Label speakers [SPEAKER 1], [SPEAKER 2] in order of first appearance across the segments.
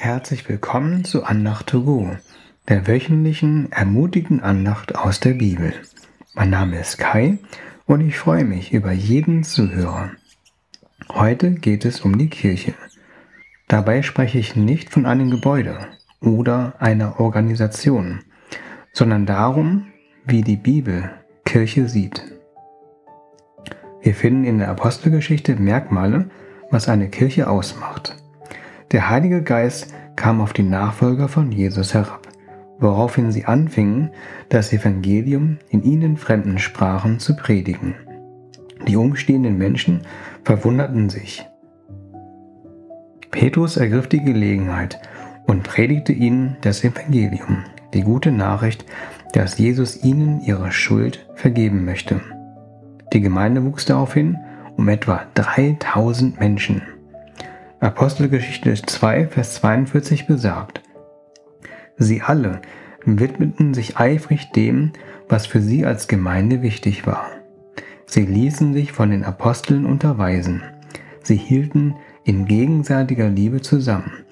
[SPEAKER 1] Herzlich willkommen zu Andacht to go, der wöchentlichen ermutigenden Andacht aus der Bibel. Mein Name ist Kai und ich freue mich über jeden Zuhörer. Heute geht es um die Kirche. Dabei spreche ich nicht von einem Gebäude oder einer Organisation, sondern darum, wie die Bibel Kirche sieht. Wir finden in der Apostelgeschichte Merkmale, was eine Kirche ausmacht. Der Heilige Geist kam auf die Nachfolger von Jesus herab, woraufhin sie anfingen, das Evangelium in ihnen fremden Sprachen zu predigen. Die umstehenden Menschen verwunderten sich. Petrus ergriff die Gelegenheit und predigte ihnen das Evangelium, die gute Nachricht, dass Jesus ihnen ihre Schuld vergeben möchte. Die Gemeinde wuchs daraufhin um etwa 3000 Menschen. Apostelgeschichte 2, Vers 42 besagt, Sie alle widmeten sich eifrig dem, was für sie als Gemeinde wichtig war. Sie ließen sich von den Aposteln unterweisen. Sie hielten in gegenseitiger Liebe zusammen.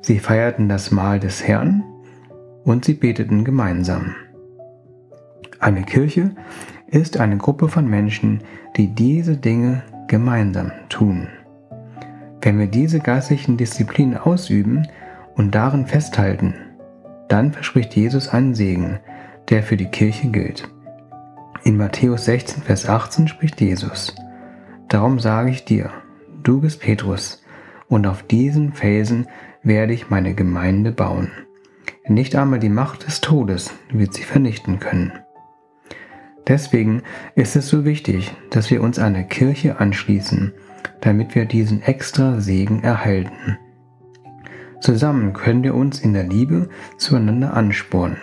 [SPEAKER 1] Sie feierten das Mahl des Herrn und sie beteten gemeinsam. Eine Kirche ist eine Gruppe von Menschen, die diese Dinge gemeinsam tun. Wenn wir diese geistlichen Disziplinen ausüben und darin festhalten, dann verspricht Jesus einen Segen, der für die Kirche gilt. In Matthäus 16, Vers 18 spricht Jesus, Darum sage ich dir, du bist Petrus, und auf diesen Felsen werde ich meine Gemeinde bauen. Nicht einmal die Macht des Todes wird sie vernichten können. Deswegen ist es so wichtig, dass wir uns einer Kirche anschließen, damit wir diesen extra Segen erhalten. Zusammen können wir uns in der Liebe zueinander anspornen.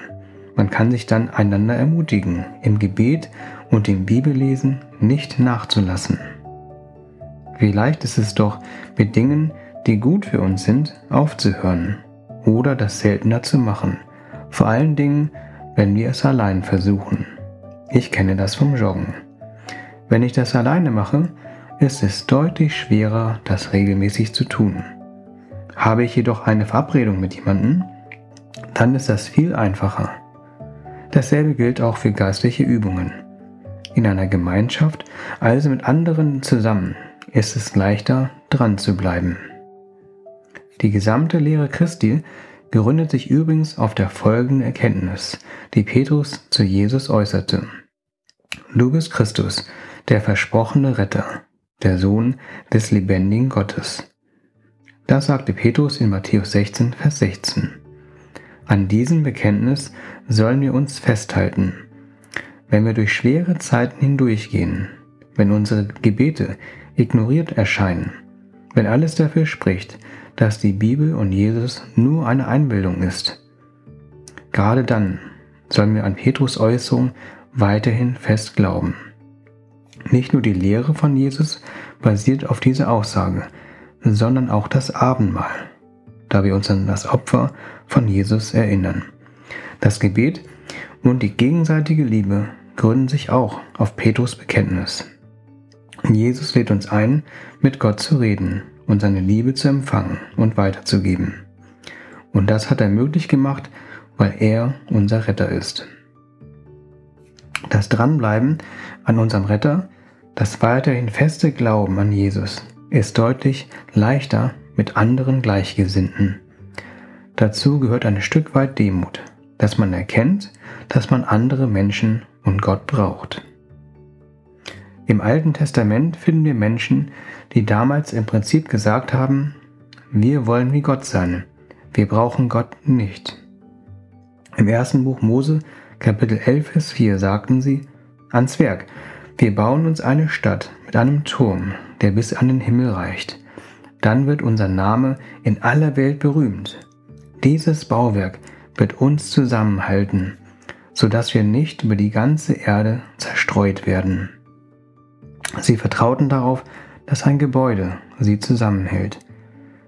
[SPEAKER 1] Man kann sich dann einander ermutigen, im Gebet und im Bibellesen nicht nachzulassen. Wie leicht ist es doch, mit Dingen, die gut für uns sind, aufzuhören oder das seltener zu machen, vor allen Dingen, wenn wir es allein versuchen. Ich kenne das vom Joggen. Wenn ich das alleine mache, ist es deutlich schwerer, das regelmäßig zu tun. Habe ich jedoch eine Verabredung mit jemandem, dann ist das viel einfacher. Dasselbe gilt auch für geistliche Übungen. In einer Gemeinschaft, also mit anderen zusammen, ist es leichter, dran zu bleiben. Die gesamte Lehre Christi gründet sich übrigens auf der folgenden Erkenntnis, die Petrus zu Jesus äußerte. Du bist Christus, der versprochene Retter der Sohn des lebendigen Gottes. Das sagte Petrus in Matthäus 16, Vers 16. An diesem Bekenntnis sollen wir uns festhalten. Wenn wir durch schwere Zeiten hindurchgehen, wenn unsere Gebete ignoriert erscheinen, wenn alles dafür spricht, dass die Bibel und Jesus nur eine Einbildung ist, gerade dann sollen wir an Petrus Äußerung weiterhin fest glauben. Nicht nur die Lehre von Jesus basiert auf dieser Aussage, sondern auch das Abendmahl, da wir uns an das Opfer von Jesus erinnern. Das Gebet und die gegenseitige Liebe gründen sich auch auf Petrus Bekenntnis. Jesus lädt uns ein, mit Gott zu reden und seine Liebe zu empfangen und weiterzugeben. Und das hat er möglich gemacht, weil er unser Retter ist. Das Dranbleiben an unserem Retter, das weiterhin feste Glauben an Jesus ist deutlich leichter mit anderen Gleichgesinnten. Dazu gehört ein Stück weit Demut, dass man erkennt, dass man andere Menschen und Gott braucht. Im Alten Testament finden wir Menschen, die damals im Prinzip gesagt haben, wir wollen wie Gott sein, wir brauchen Gott nicht. Im ersten Buch Mose Kapitel 11, Vers 4 sagten sie, ans Werk, wir bauen uns eine Stadt mit einem Turm, der bis an den Himmel reicht. Dann wird unser Name in aller Welt berühmt. Dieses Bauwerk wird uns zusammenhalten, so dass wir nicht über die ganze Erde zerstreut werden. Sie vertrauten darauf, dass ein Gebäude sie zusammenhält.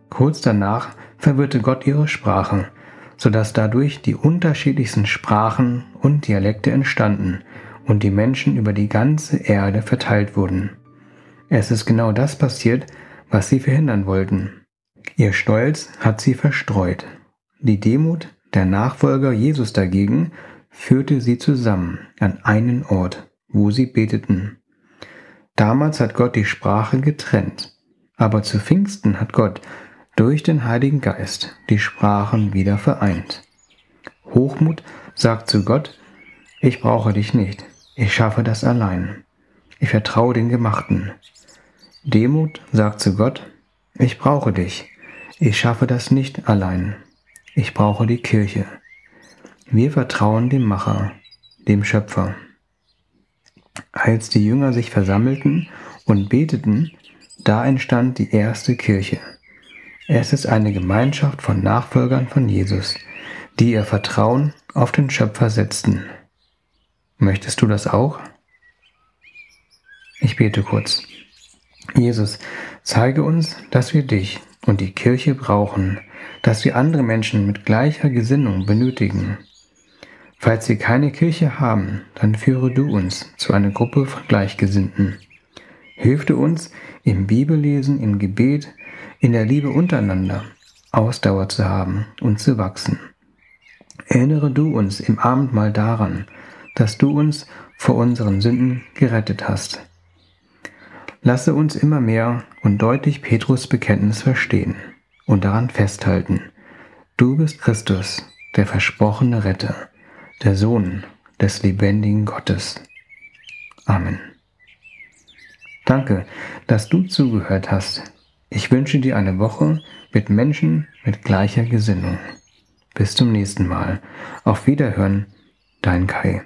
[SPEAKER 1] Kurz danach verwirrte Gott ihre Sprache sodass dadurch die unterschiedlichsten Sprachen und Dialekte entstanden und die Menschen über die ganze Erde verteilt wurden. Es ist genau das passiert, was sie verhindern wollten. Ihr Stolz hat sie verstreut. Die Demut der Nachfolger Jesus dagegen führte sie zusammen an einen Ort, wo sie beteten. Damals hat Gott die Sprache getrennt, aber zu Pfingsten hat Gott durch den Heiligen Geist die Sprachen wieder vereint. Hochmut sagt zu Gott, ich brauche dich nicht, ich schaffe das allein. Ich vertraue den Gemachten. Demut sagt zu Gott, ich brauche dich, ich schaffe das nicht allein. Ich brauche die Kirche. Wir vertrauen dem Macher, dem Schöpfer. Als die Jünger sich versammelten und beteten, da entstand die erste Kirche. Es ist eine Gemeinschaft von Nachfolgern von Jesus, die ihr Vertrauen auf den Schöpfer setzten. Möchtest du das auch? Ich bete kurz. Jesus, zeige uns, dass wir dich und die Kirche brauchen, dass wir andere Menschen mit gleicher Gesinnung benötigen. Falls wir keine Kirche haben, dann führe du uns zu einer Gruppe von Gleichgesinnten. Hilf du uns im Bibellesen, im Gebet, in der Liebe untereinander Ausdauer zu haben und zu wachsen. Erinnere du uns im Abendmahl daran, dass du uns vor unseren Sünden gerettet hast. Lasse uns immer mehr und deutlich Petrus Bekenntnis verstehen und daran festhalten. Du bist Christus, der versprochene Retter, der Sohn des lebendigen Gottes. Amen. Danke, dass du zugehört hast. Ich wünsche dir eine Woche mit Menschen mit gleicher Gesinnung. Bis zum nächsten Mal. Auf Wiederhören, dein Kai.